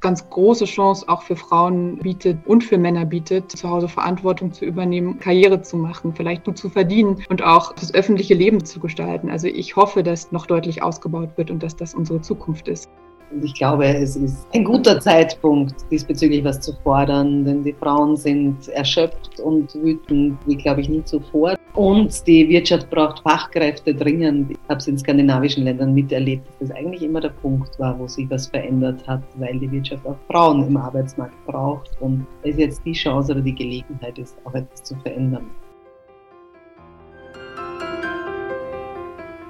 ganz große Chance auch für Frauen bietet und für Männer bietet, zu Hause Verantwortung zu übernehmen, Karriere zu machen, vielleicht gut zu verdienen und auch das öffentliche Leben zu gestalten. Also ich hoffe, dass noch deutlich ausgebaut wird und dass das unsere Zukunft ist. Und ich glaube, es ist ein guter Zeitpunkt, diesbezüglich was zu fordern, denn die Frauen sind erschöpft und wütend, wie glaube ich nie zuvor. Und die Wirtschaft braucht Fachkräfte dringend. Ich habe es in skandinavischen Ländern miterlebt, dass das eigentlich immer der Punkt war, wo sich was verändert hat, weil die Wirtschaft auch Frauen im Arbeitsmarkt braucht. Und es jetzt die Chance oder die Gelegenheit ist, auch etwas zu verändern.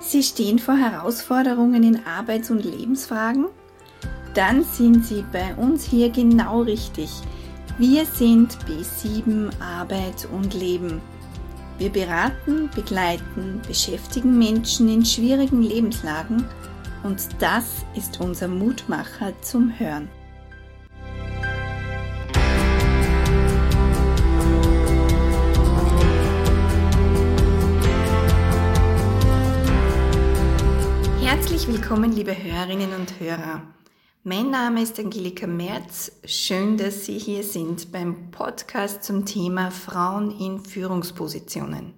Sie stehen vor Herausforderungen in Arbeits- und Lebensfragen? Dann sind Sie bei uns hier genau richtig. Wir sind B7 Arbeit und Leben. Wir beraten, begleiten, beschäftigen Menschen in schwierigen Lebenslagen und das ist unser Mutmacher zum Hören. Herzlich willkommen, liebe Hörerinnen und Hörer. Mein Name ist Angelika Merz. Schön, dass Sie hier sind beim Podcast zum Thema Frauen in Führungspositionen.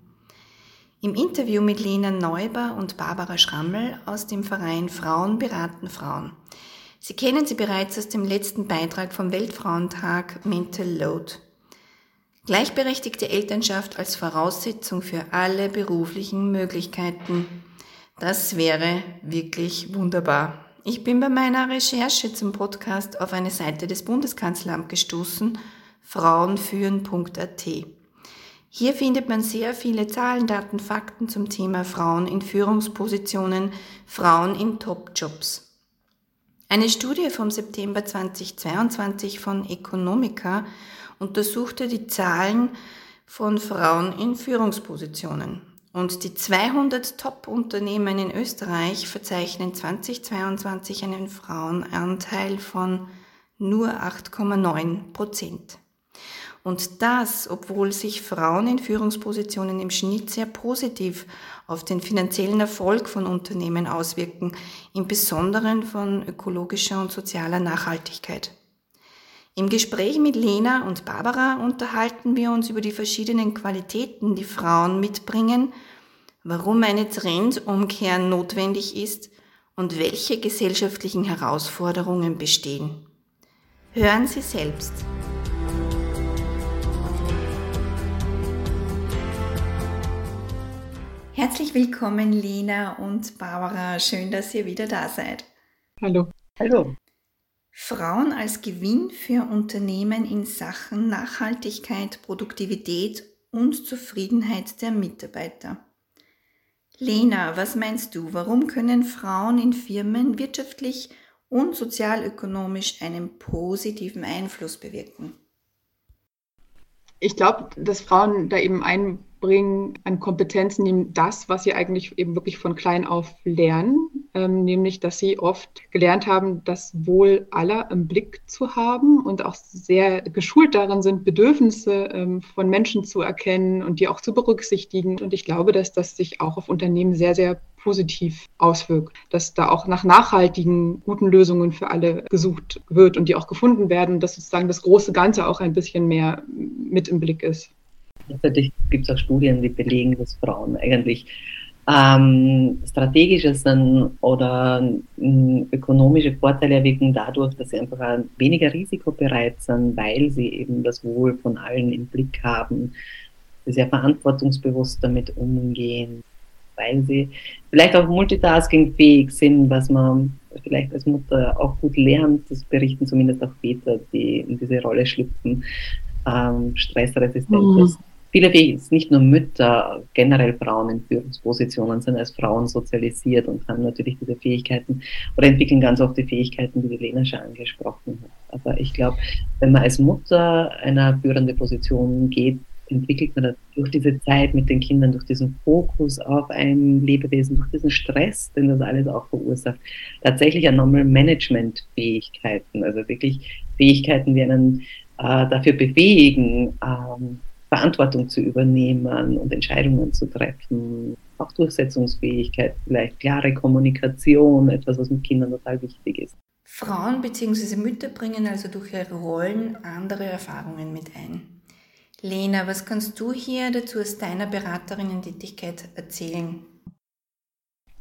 Im Interview mit Lena Neuber und Barbara Schrammel aus dem Verein Frauen beraten Frauen. Sie kennen sie bereits aus dem letzten Beitrag vom Weltfrauentag Mental Load. Gleichberechtigte Elternschaft als Voraussetzung für alle beruflichen Möglichkeiten. Das wäre wirklich wunderbar. Ich bin bei meiner Recherche zum Podcast auf eine Seite des Bundeskanzleramts gestoßen, frauenführen.at. Hier findet man sehr viele Zahlen, Daten, Fakten zum Thema Frauen in Führungspositionen, Frauen in Top-Jobs. Eine Studie vom September 2022 von Economica untersuchte die Zahlen von Frauen in Führungspositionen. Und die 200 Top-Unternehmen in Österreich verzeichnen 2022 einen Frauenanteil von nur 8,9 Prozent. Und das, obwohl sich Frauen in Führungspositionen im Schnitt sehr positiv auf den finanziellen Erfolg von Unternehmen auswirken, im Besonderen von ökologischer und sozialer Nachhaltigkeit. Im Gespräch mit Lena und Barbara unterhalten wir uns über die verschiedenen Qualitäten, die Frauen mitbringen, warum eine Trendumkehr notwendig ist und welche gesellschaftlichen Herausforderungen bestehen. Hören Sie selbst. Herzlich willkommen, Lena und Barbara. Schön, dass ihr wieder da seid. Hallo. Hallo. Frauen als Gewinn für Unternehmen in Sachen Nachhaltigkeit, Produktivität und Zufriedenheit der Mitarbeiter. Lena, was meinst du, warum können Frauen in Firmen wirtschaftlich und sozialökonomisch einen positiven Einfluss bewirken? Ich glaube, dass Frauen da eben einbringen an Kompetenzen, das, was sie eigentlich eben wirklich von klein auf lernen ähm, nämlich dass sie oft gelernt haben, das Wohl aller im Blick zu haben und auch sehr geschult darin sind, Bedürfnisse ähm, von Menschen zu erkennen und die auch zu berücksichtigen. Und ich glaube, dass das sich auch auf Unternehmen sehr, sehr positiv auswirkt, dass da auch nach nachhaltigen, guten Lösungen für alle gesucht wird und die auch gefunden werden, dass sozusagen das große Ganze auch ein bisschen mehr mit im Blick ist. Natürlich gibt es auch Studien, die belegen, dass Frauen eigentlich ähm, strategische sind oder ähm, ökonomische Vorteile erwirken dadurch, dass sie einfach weniger risikobereit sind, weil sie eben das Wohl von allen im Blick haben, sehr verantwortungsbewusst damit umgehen, weil sie vielleicht auch multitaskingfähig sind, was man vielleicht als Mutter auch gut lernt, das berichten zumindest auch Väter, die in diese Rolle schlüpfen, ähm, stressresistent mhm. ist. Viele, nicht nur Mütter, generell Frauen in Führungspositionen sind als Frauen sozialisiert und haben natürlich diese Fähigkeiten oder entwickeln ganz oft die Fähigkeiten, die die Lena schon angesprochen hat. Aber ich glaube, wenn man als Mutter einer führenden Position geht, entwickelt man durch diese Zeit mit den Kindern, durch diesen Fokus auf ein Lebewesen, durch diesen Stress, den das alles auch verursacht, tatsächlich eine Normal Management Fähigkeiten, also wirklich Fähigkeiten, die einen äh, dafür befähigen, ähm, Verantwortung zu übernehmen und Entscheidungen zu treffen. Auch Durchsetzungsfähigkeit, vielleicht klare Kommunikation, etwas, was mit Kindern total wichtig ist. Frauen bzw. Mütter bringen also durch ihre Rollen andere Erfahrungen mit ein. Lena, was kannst du hier dazu aus deiner Beraterinnen-Tätigkeit erzählen?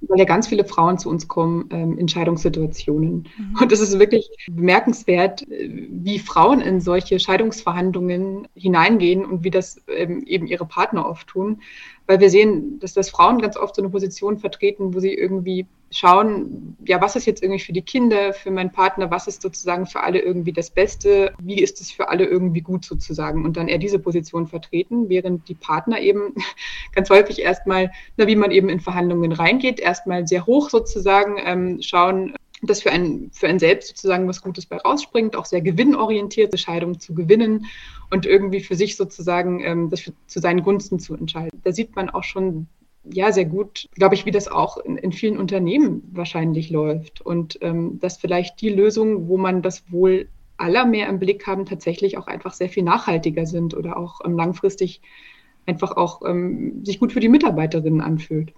weil ja ganz viele Frauen zu uns kommen ähm, in Scheidungssituationen. Mhm. Und es ist wirklich bemerkenswert, äh, wie Frauen in solche Scheidungsverhandlungen hineingehen und wie das ähm, eben ihre Partner oft tun weil wir sehen, dass das Frauen ganz oft so eine Position vertreten, wo sie irgendwie schauen, ja, was ist jetzt irgendwie für die Kinder, für meinen Partner, was ist sozusagen für alle irgendwie das Beste, wie ist es für alle irgendwie gut sozusagen und dann eher diese Position vertreten, während die Partner eben ganz häufig erstmal, na, wie man eben in Verhandlungen reingeht, erstmal sehr hoch sozusagen ähm, schauen, dass für ein, für ein selbst sozusagen was Gutes bei rausspringt, auch sehr gewinnorientierte Scheidungen zu gewinnen und irgendwie für sich sozusagen ähm, das für, zu seinen Gunsten zu entscheiden. Da sieht man auch schon ja sehr gut, glaube ich, wie das auch in, in vielen Unternehmen wahrscheinlich läuft und ähm, dass vielleicht die Lösungen, wo man das wohl aller mehr im Blick haben, tatsächlich auch einfach sehr viel nachhaltiger sind oder auch ähm, langfristig einfach auch ähm, sich gut für die Mitarbeiterinnen anfühlt.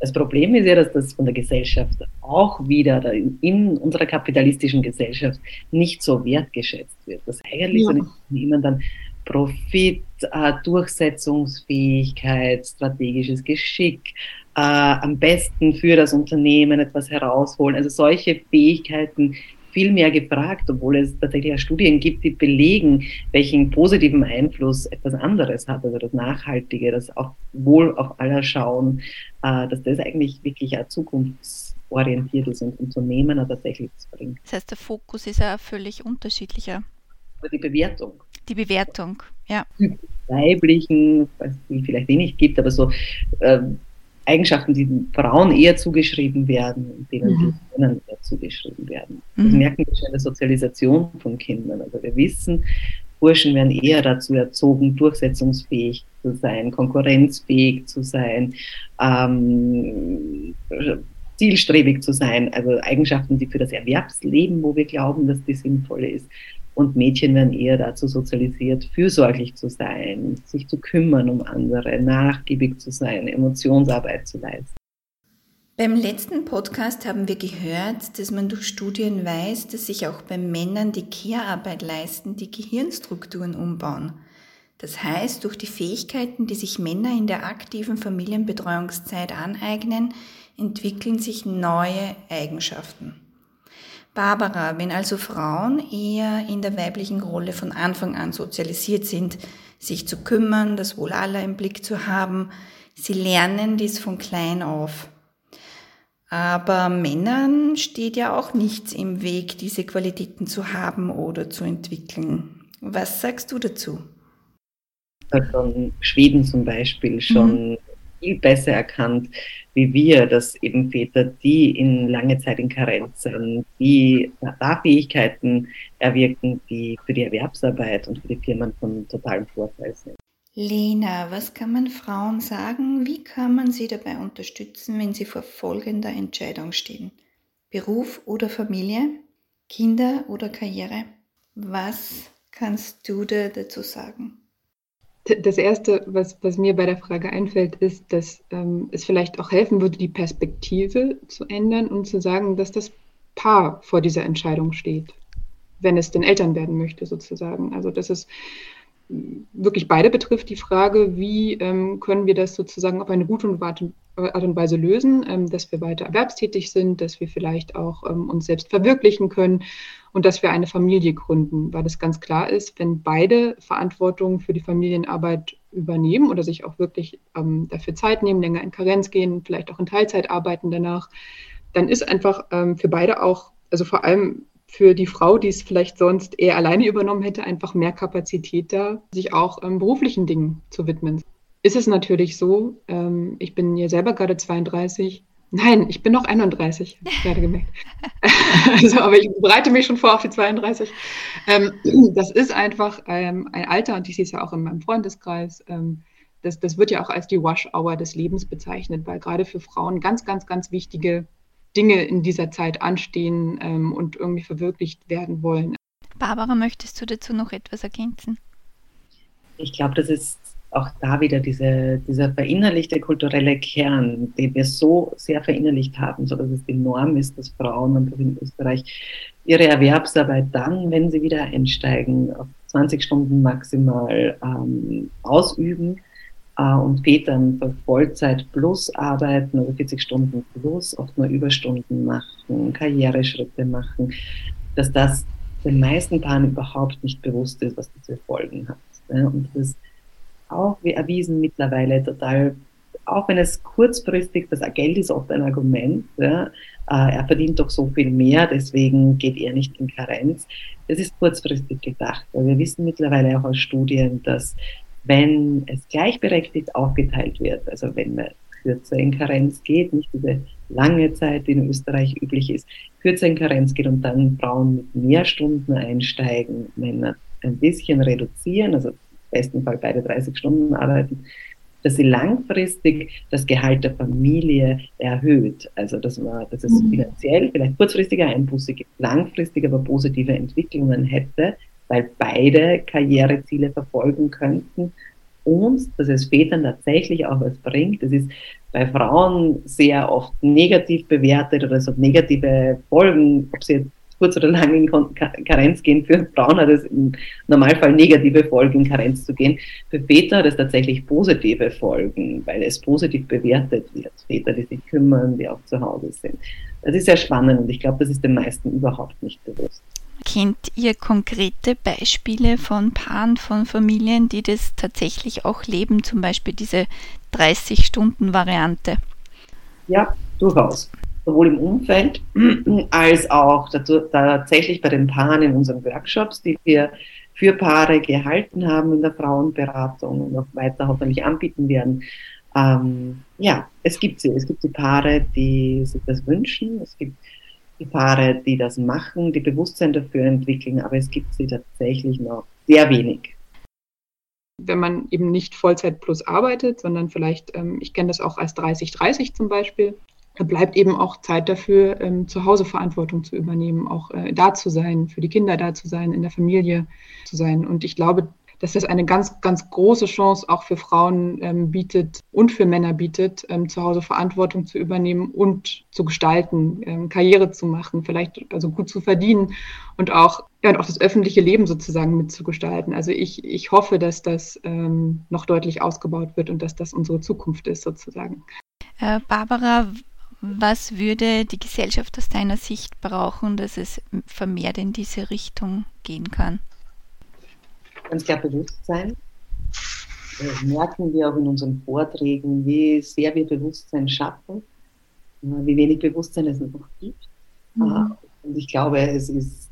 Das Problem ist ja, dass das von der Gesellschaft auch wieder in unserer kapitalistischen Gesellschaft nicht so wertgeschätzt wird. Dass eigentlich ja. so Unternehmen dann Profit, äh, Durchsetzungsfähigkeit, strategisches Geschick, äh, am besten für das Unternehmen etwas herausholen. Also solche Fähigkeiten viel mehr gefragt, obwohl es tatsächlich auch Studien gibt, die belegen, welchen positiven Einfluss etwas anderes hat, also das Nachhaltige, das auch wohl auf aller schauen, äh, dass das eigentlich wirklich auch zukunftsorientiert ist und Unternehmen tatsächlich bringt. Das heißt, der Fokus ist ja völlig unterschiedlicher. Die Bewertung. Die Bewertung, ja. Weiblichen, was es vielleicht wenig gibt, aber so äh, Eigenschaften, die Frauen eher zugeschrieben werden und denen mhm. die Männern eher zugeschrieben werden. Das mhm. merken wir schon in der Sozialisation von Kindern. Also wir wissen, Burschen werden eher dazu erzogen, durchsetzungsfähig zu sein, konkurrenzfähig zu sein, ähm, zielstrebig zu sein, also Eigenschaften, die für das Erwerbsleben, wo wir glauben, dass die sinnvolle ist, und Mädchen werden eher dazu sozialisiert, fürsorglich zu sein, sich zu kümmern um andere, nachgiebig zu sein, Emotionsarbeit zu leisten. Beim letzten Podcast haben wir gehört, dass man durch Studien weiß, dass sich auch bei Männern, die Care-Arbeit leisten, die Gehirnstrukturen umbauen. Das heißt, durch die Fähigkeiten, die sich Männer in der aktiven Familienbetreuungszeit aneignen, entwickeln sich neue Eigenschaften. Barbara, wenn also Frauen eher in der weiblichen Rolle von Anfang an sozialisiert sind, sich zu kümmern, das Wohl aller im Blick zu haben, sie lernen dies von klein auf. Aber Männern steht ja auch nichts im Weg, diese Qualitäten zu haben oder zu entwickeln. Was sagst du dazu? Von Schweden zum Beispiel schon mhm viel besser erkannt, wie wir, dass eben Väter, die in lange Zeit in Karenz sind, die da Fähigkeiten erwirken, die für die Erwerbsarbeit und für die Firmen von totalem Vorteil sind. Lena, was kann man Frauen sagen? Wie kann man sie dabei unterstützen, wenn sie vor folgender Entscheidung stehen? Beruf oder Familie? Kinder oder Karriere? Was kannst du da dazu sagen? Das Erste, was, was mir bei der Frage einfällt, ist, dass ähm, es vielleicht auch helfen würde, die Perspektive zu ändern und zu sagen, dass das Paar vor dieser Entscheidung steht, wenn es denn Eltern werden möchte, sozusagen. Also, dass es wirklich beide betrifft, die Frage, wie ähm, können wir das sozusagen auf eine gute Art und Weise lösen, ähm, dass wir weiter erwerbstätig sind, dass wir vielleicht auch ähm, uns selbst verwirklichen können und dass wir eine Familie gründen, weil es ganz klar ist, wenn beide Verantwortung für die Familienarbeit übernehmen oder sich auch wirklich ähm, dafür Zeit nehmen, länger in Karenz gehen, vielleicht auch in Teilzeit arbeiten danach, dann ist einfach ähm, für beide auch, also vor allem für die Frau, die es vielleicht sonst eher alleine übernommen hätte, einfach mehr Kapazität da, sich auch ähm, beruflichen Dingen zu widmen. Ist es natürlich so, ähm, ich bin ja selber gerade 32, Nein, ich bin noch 31, gerade gemerkt. also, aber ich bereite mich schon vor auf die 32. Ähm, das ist einfach ähm, ein Alter, und ich sehe es ja auch in meinem Freundeskreis. Ähm, das, das wird ja auch als die Wash-Hour des Lebens bezeichnet, weil gerade für Frauen ganz, ganz, ganz wichtige Dinge in dieser Zeit anstehen ähm, und irgendwie verwirklicht werden wollen. Barbara, möchtest du dazu noch etwas ergänzen? Ich glaube, dass es auch da wieder diese, dieser verinnerlichte kulturelle Kern, den wir so sehr verinnerlicht haben, so dass es die Norm ist, dass Frauen einfach in Österreich ihre Erwerbsarbeit dann, wenn sie wieder einsteigen, auf 20 Stunden maximal ähm, ausüben äh, und Väter für Vollzeit plus arbeiten oder 40 Stunden plus, oft nur Überstunden machen, Karriereschritte machen, dass das den meisten Paaren überhaupt nicht bewusst ist, was diese Folgen hat. Und das auch wie erwiesen mittlerweile total, auch wenn es kurzfristig, das Geld ist oft ein Argument, ja, äh, er verdient doch so viel mehr, deswegen geht er nicht in Karenz. Das ist kurzfristig gedacht, weil wir wissen mittlerweile auch aus Studien, dass wenn es gleichberechtigt aufgeteilt wird, also wenn man kürzer in Karenz geht, nicht diese lange Zeit, die in Österreich üblich ist, kürzer in Karenz geht und dann Frauen mit mehr Stunden einsteigen, Männer ein bisschen reduzieren, also besten Fall beide 30 Stunden arbeiten, dass sie langfristig das Gehalt der Familie erhöht. Also dass man, dass es mhm. finanziell vielleicht kurzfristiger Einbuße gibt, langfristig aber positive Entwicklungen hätte, weil beide Karriereziele verfolgen könnten und dass es Vätern tatsächlich auch was bringt. Das ist bei Frauen sehr oft negativ bewertet oder es hat negative Folgen, ob sie jetzt kurz oder lang in Karenz gehen. Für Frauen hat es im Normalfall negative Folgen, in Karenz zu gehen. Für Väter hat es tatsächlich positive Folgen, weil es positiv bewertet wird. Väter, die sich kümmern, die auch zu Hause sind. Das ist sehr spannend und ich glaube, das ist den meisten überhaupt nicht bewusst. Kennt ihr konkrete Beispiele von Paaren, von Familien, die das tatsächlich auch leben, zum Beispiel diese 30-Stunden-Variante? Ja, durchaus. Sowohl im Umfeld als auch tatsächlich bei den Paaren in unseren Workshops, die wir für Paare gehalten haben in der Frauenberatung und auch weiter hoffentlich anbieten werden. Ähm, ja, es gibt sie. Es gibt die Paare, die sich das wünschen. Es gibt die Paare, die das machen, die Bewusstsein dafür entwickeln, aber es gibt sie tatsächlich noch sehr wenig. Wenn man eben nicht Vollzeit plus arbeitet, sondern vielleicht, ähm, ich kenne das auch als 30-30 zum Beispiel, da bleibt eben auch Zeit dafür, ähm, zu Hause Verantwortung zu übernehmen, auch äh, da zu sein, für die Kinder da zu sein, in der Familie zu sein. Und ich glaube, dass das eine ganz, ganz große Chance auch für Frauen ähm, bietet und für Männer bietet, ähm, zu Hause Verantwortung zu übernehmen und zu gestalten, ähm, Karriere zu machen, vielleicht also gut zu verdienen und auch, ja, und auch das öffentliche Leben sozusagen mitzugestalten. Also ich, ich hoffe, dass das ähm, noch deutlich ausgebaut wird und dass das unsere Zukunft ist sozusagen. Äh, Barbara, was würde die Gesellschaft aus deiner Sicht brauchen, dass es vermehrt in diese Richtung gehen kann? ganz klar Bewusstsein. Das merken wir auch in unseren Vorträgen, wie sehr wir Bewusstsein schaffen, wie wenig Bewusstsein es noch gibt. Mhm. Und ich glaube, es ist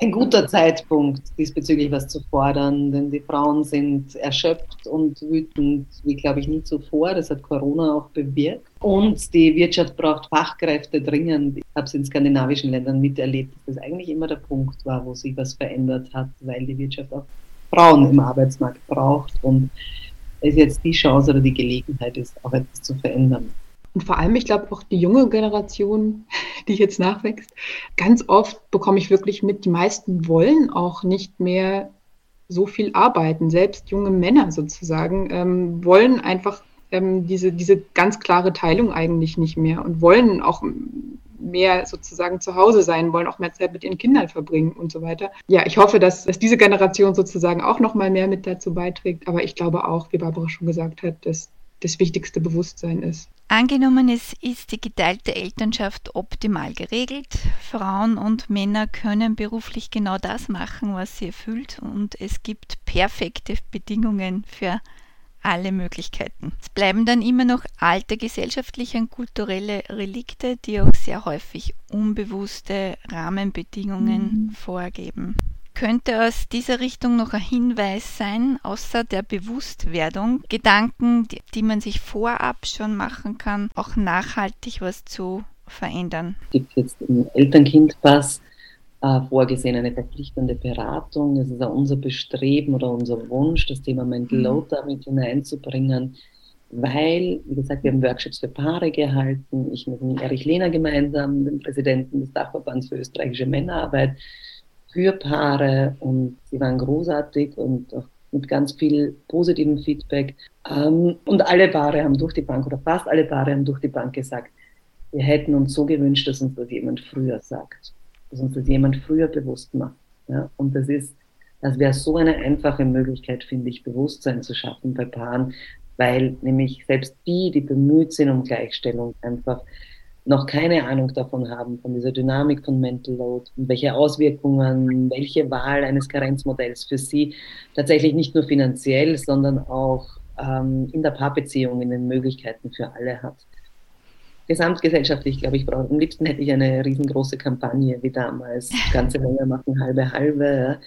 ein guter Zeitpunkt, diesbezüglich was zu fordern, denn die Frauen sind erschöpft und wütend, wie glaube ich nie zuvor. Das hat Corona auch bewirkt. Und die Wirtschaft braucht Fachkräfte dringend. Ich habe es in skandinavischen Ländern miterlebt, dass das eigentlich immer der Punkt war, wo sich was verändert hat, weil die Wirtschaft auch Frauen im Arbeitsmarkt braucht und es jetzt die Chance oder die Gelegenheit ist, auch etwas zu verändern. Und vor allem, ich glaube, auch die junge Generation, die jetzt nachwächst, ganz oft bekomme ich wirklich mit, die meisten wollen auch nicht mehr so viel arbeiten. Selbst junge Männer sozusagen ähm, wollen einfach ähm, diese, diese ganz klare Teilung eigentlich nicht mehr und wollen auch mehr sozusagen zu Hause sein, wollen auch mehr Zeit mit ihren Kindern verbringen und so weiter. Ja, ich hoffe, dass, dass diese Generation sozusagen auch noch mal mehr mit dazu beiträgt. Aber ich glaube auch, wie Barbara schon gesagt hat, dass das wichtigste Bewusstsein ist. Angenommen, es ist die geteilte Elternschaft optimal geregelt. Frauen und Männer können beruflich genau das machen, was sie erfüllt und es gibt perfekte Bedingungen für alle Möglichkeiten. Es bleiben dann immer noch alte gesellschaftliche und kulturelle Relikte, die auch sehr häufig unbewusste Rahmenbedingungen mhm. vorgeben könnte aus dieser Richtung noch ein Hinweis sein, außer der Bewusstwerdung, Gedanken, die, die man sich vorab schon machen kann, auch nachhaltig was zu verändern. Es gibt jetzt im Eltern-Kind-Pass äh, vorgesehen eine verpflichtende Beratung. Es ist auch unser Bestreben oder unser Wunsch, das Thema Mental mhm. Load damit hineinzubringen, weil, wie gesagt, wir haben Workshops für Paare gehalten. Ich mit Erich Lehner gemeinsam, dem Präsidenten des Dachverbands für österreichische Männerarbeit, für Paare und sie waren großartig und auch mit ganz viel positivem Feedback. Ähm, und alle Paare haben durch die Bank, oder fast alle Paare haben durch die Bank gesagt, wir hätten uns so gewünscht, dass uns das jemand früher sagt, dass uns das jemand früher bewusst macht. Ja? Und das ist, das wäre so eine einfache Möglichkeit, finde ich, Bewusstsein zu schaffen bei Paaren, weil nämlich selbst die, die bemüht sind um Gleichstellung, einfach noch keine Ahnung davon haben, von dieser Dynamik von Mental Load und welche Auswirkungen, welche Wahl eines Karenzmodells für sie tatsächlich nicht nur finanziell, sondern auch ähm, in der Paarbeziehung, in den Möglichkeiten für alle hat. Gesamtgesellschaftlich, glaube ich, brauche, am liebsten hätte ich eine riesengroße Kampagne wie damals. Ganze Männer machen halbe halbe,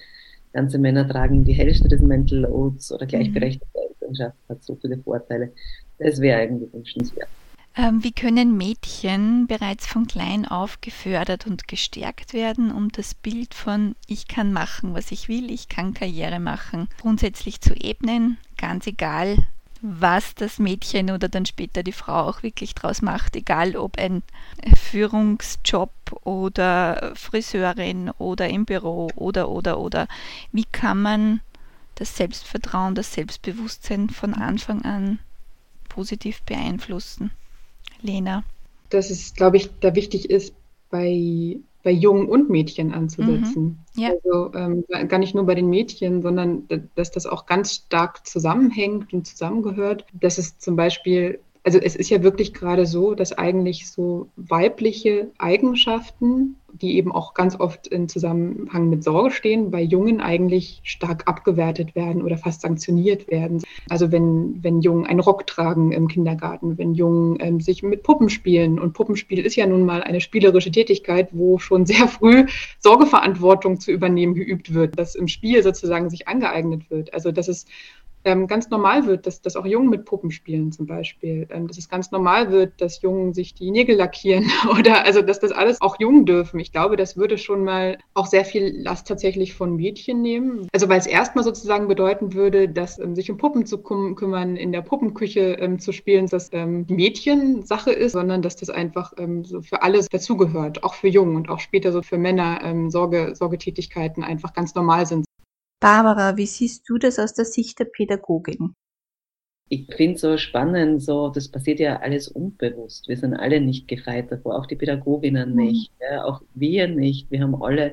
ganze Männer tragen die Hälfte des Mental Loads oder gleichberechtigte Elternschaft hat so viele Vorteile. Das wäre eigentlich wünschenswert. Ähm, wie können Mädchen bereits von klein auf gefördert und gestärkt werden, um das Bild von ich kann machen, was ich will, ich kann Karriere machen, grundsätzlich zu ebnen, ganz egal, was das Mädchen oder dann später die Frau auch wirklich draus macht, egal ob ein Führungsjob oder Friseurin oder im Büro oder oder oder. Wie kann man das Selbstvertrauen, das Selbstbewusstsein von Anfang an positiv beeinflussen? Lena? Dass es, glaube ich, da wichtig ist, bei, bei Jungen und Mädchen anzusetzen. Mhm. Ja. Also ähm, gar nicht nur bei den Mädchen, sondern dass das auch ganz stark zusammenhängt und zusammengehört. Dass es zum Beispiel also es ist ja wirklich gerade so, dass eigentlich so weibliche Eigenschaften, die eben auch ganz oft in Zusammenhang mit Sorge stehen, bei Jungen eigentlich stark abgewertet werden oder fast sanktioniert werden. Also wenn, wenn Jungen einen Rock tragen im Kindergarten, wenn Jungen ähm, sich mit Puppen spielen und Puppenspiel ist ja nun mal eine spielerische Tätigkeit, wo schon sehr früh Sorgeverantwortung zu übernehmen geübt wird, dass im Spiel sozusagen sich angeeignet wird. Also es ähm, ganz normal wird, dass, dass auch Jungen mit Puppen spielen zum Beispiel, ähm, dass es ganz normal wird, dass Jungen sich die Nägel lackieren oder also dass das alles auch Jungen dürfen. Ich glaube, das würde schon mal auch sehr viel Last tatsächlich von Mädchen nehmen. Also weil es erstmal sozusagen bedeuten würde, dass ähm, sich um Puppen zu küm kümmern, in der Puppenküche ähm, zu spielen, dass ähm, Mädchen Sache ist, sondern dass das einfach ähm, so für alles dazugehört, auch für Jungen und auch später so für Männer ähm, Sorge, Sorgetätigkeiten einfach ganz normal sind. Barbara, wie siehst du das aus der Sicht der Pädagogin? Ich finde es so spannend, so, das passiert ja alles unbewusst. Wir sind alle nicht gefeit davor, auch die Pädagoginnen mhm. nicht, ja, auch wir nicht. Wir haben alle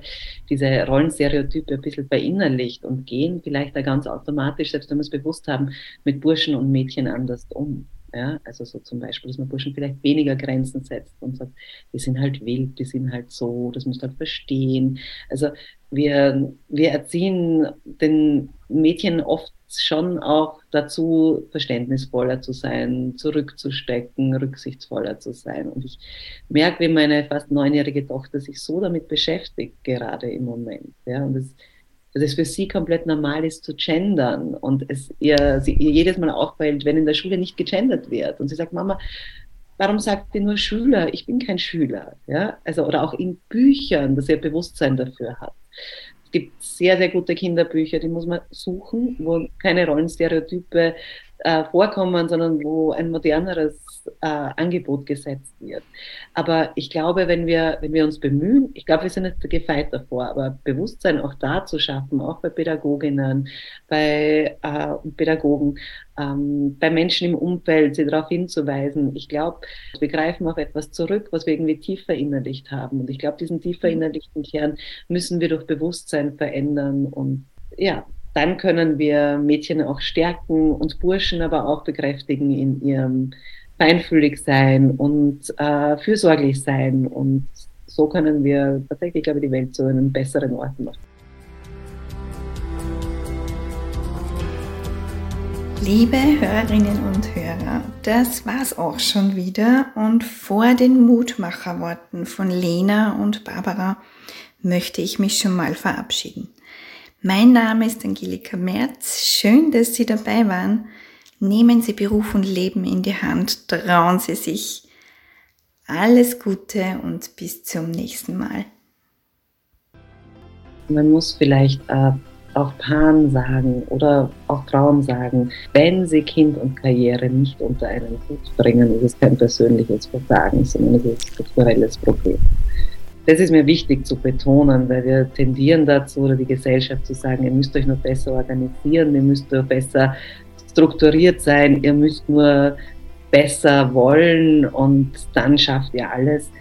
diese Rollenstereotype ein bisschen verinnerlicht und gehen vielleicht da ganz automatisch, selbst wenn wir es bewusst haben, mit Burschen und Mädchen anders um. Ja, also so zum Beispiel, dass man Burschen vielleicht weniger Grenzen setzt und sagt, die sind halt wild, die sind halt so, das musst du halt verstehen. Also wir, wir erziehen den Mädchen oft schon auch dazu, verständnisvoller zu sein, zurückzustecken, rücksichtsvoller zu sein. Und ich merke, wie meine fast neunjährige Tochter sich so damit beschäftigt, gerade im Moment. Ja, und es dass es für sie komplett normal ist zu gendern und es ihr, sie, ihr jedes Mal auffällt, wenn in der Schule nicht gegendert wird. Und sie sagt, Mama, warum sagt ihr nur Schüler? Ich bin kein Schüler. Ja? Also, oder auch in Büchern, dass ihr Bewusstsein dafür hat. Es gibt sehr, sehr gute Kinderbücher, die muss man suchen, wo keine Rollenstereotype äh, vorkommen, sondern wo ein moderneres äh, Angebot gesetzt wird. Aber ich glaube, wenn wir, wenn wir uns bemühen, ich glaube, wir sind nicht gefeit davor, aber Bewusstsein auch da zu schaffen, auch bei Pädagoginnen, bei äh, Pädagogen, ähm, bei Menschen im Umfeld, sie darauf hinzuweisen. Ich glaube, wir greifen auf etwas zurück, was wir irgendwie tief verinnerlicht haben. Und ich glaube, diesen tief verinnerlichten Kern müssen wir durch Bewusstsein verändern und ja, dann können wir Mädchen auch stärken und Burschen aber auch bekräftigen in ihrem feinfühlig sein und äh, fürsorglich sein. Und so können wir tatsächlich, glaube ich, die Welt zu einem besseren Ort machen. Liebe Hörerinnen und Hörer, das war's auch schon wieder und vor den Mutmacherworten von Lena und Barbara möchte ich mich schon mal verabschieden. Mein Name ist Angelika Merz. Schön, dass Sie dabei waren. Nehmen Sie Beruf und Leben in die Hand. Trauen Sie sich. Alles Gute und bis zum nächsten Mal. Man muss vielleicht äh, auch Paaren sagen oder auch Frauen sagen, wenn sie Kind und Karriere nicht unter einen Hut bringen, ist es kein persönliches Versagen, sondern es ist ein strukturelles Problem. Das ist mir wichtig zu betonen, weil wir tendieren dazu, oder die Gesellschaft zu sagen, ihr müsst euch noch besser organisieren, ihr müsst nur besser strukturiert sein, ihr müsst nur besser wollen und dann schafft ihr alles.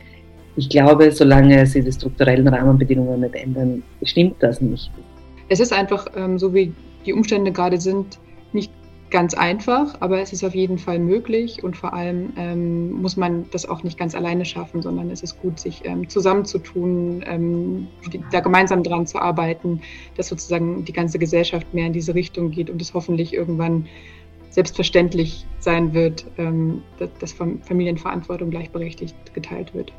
Ich glaube, solange sie die strukturellen Rahmenbedingungen nicht ändern, stimmt das nicht. Es ist einfach, ähm, so wie die Umstände gerade sind, nicht ganz einfach, aber es ist auf jeden Fall möglich und vor allem ähm, muss man das auch nicht ganz alleine schaffen, sondern es ist gut, sich ähm, zusammenzutun, ähm, da gemeinsam dran zu arbeiten, dass sozusagen die ganze Gesellschaft mehr in diese Richtung geht und es hoffentlich irgendwann selbstverständlich sein wird, ähm, dass Familienverantwortung gleichberechtigt geteilt wird.